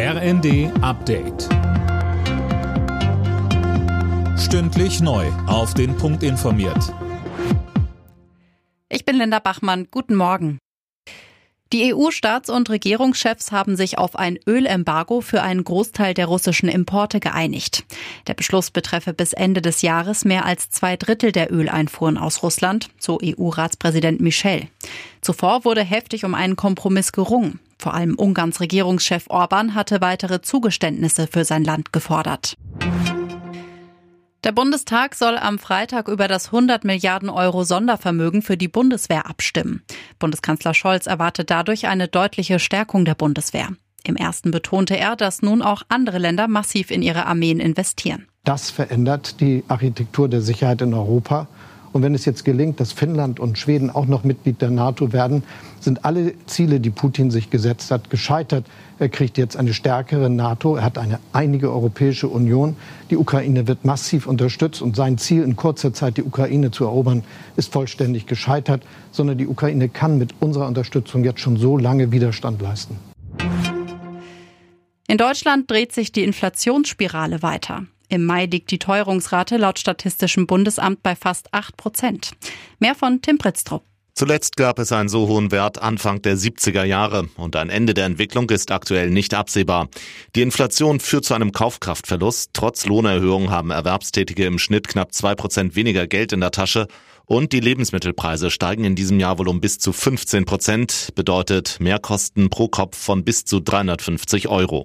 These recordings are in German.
RND Update. Stündlich neu. Auf den Punkt informiert. Ich bin Linda Bachmann. Guten Morgen. Die EU-Staats- und Regierungschefs haben sich auf ein Ölembargo für einen Großteil der russischen Importe geeinigt. Der Beschluss betreffe bis Ende des Jahres mehr als zwei Drittel der Öleinfuhren aus Russland, so EU-Ratspräsident Michel. Zuvor wurde heftig um einen Kompromiss gerungen. Vor allem Ungarns Regierungschef Orban hatte weitere Zugeständnisse für sein Land gefordert. Der Bundestag soll am Freitag über das 100 Milliarden Euro Sondervermögen für die Bundeswehr abstimmen. Bundeskanzler Scholz erwartet dadurch eine deutliche Stärkung der Bundeswehr. Im ersten betonte er, dass nun auch andere Länder massiv in ihre Armeen investieren. Das verändert die Architektur der Sicherheit in Europa. Und wenn es jetzt gelingt, dass Finnland und Schweden auch noch Mitglied der NATO werden, sind alle Ziele, die Putin sich gesetzt hat, gescheitert. Er kriegt jetzt eine stärkere NATO, er hat eine einige Europäische Union. Die Ukraine wird massiv unterstützt und sein Ziel, in kurzer Zeit die Ukraine zu erobern, ist vollständig gescheitert, sondern die Ukraine kann mit unserer Unterstützung jetzt schon so lange Widerstand leisten. In Deutschland dreht sich die Inflationsspirale weiter. Im Mai liegt die Teuerungsrate laut Statistischem Bundesamt bei fast 8 Prozent. Mehr von Tim Pritztrup. Zuletzt gab es einen so hohen Wert Anfang der 70er Jahre und ein Ende der Entwicklung ist aktuell nicht absehbar. Die Inflation führt zu einem Kaufkraftverlust. Trotz Lohnerhöhung haben Erwerbstätige im Schnitt knapp zwei Prozent weniger Geld in der Tasche und die Lebensmittelpreise steigen in diesem Jahr wohl um bis zu 15 Prozent, bedeutet Mehrkosten pro Kopf von bis zu 350 Euro.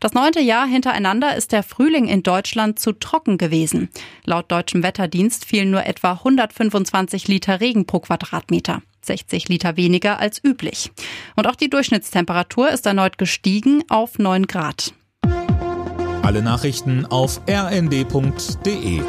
Das neunte Jahr hintereinander ist der Frühling in Deutschland zu trocken gewesen. Laut deutschem Wetterdienst fielen nur etwa 125 Liter Regen pro Quadratmeter. 60 Liter weniger als üblich. Und auch die Durchschnittstemperatur ist erneut gestiegen auf 9 Grad. Alle Nachrichten auf rnd.de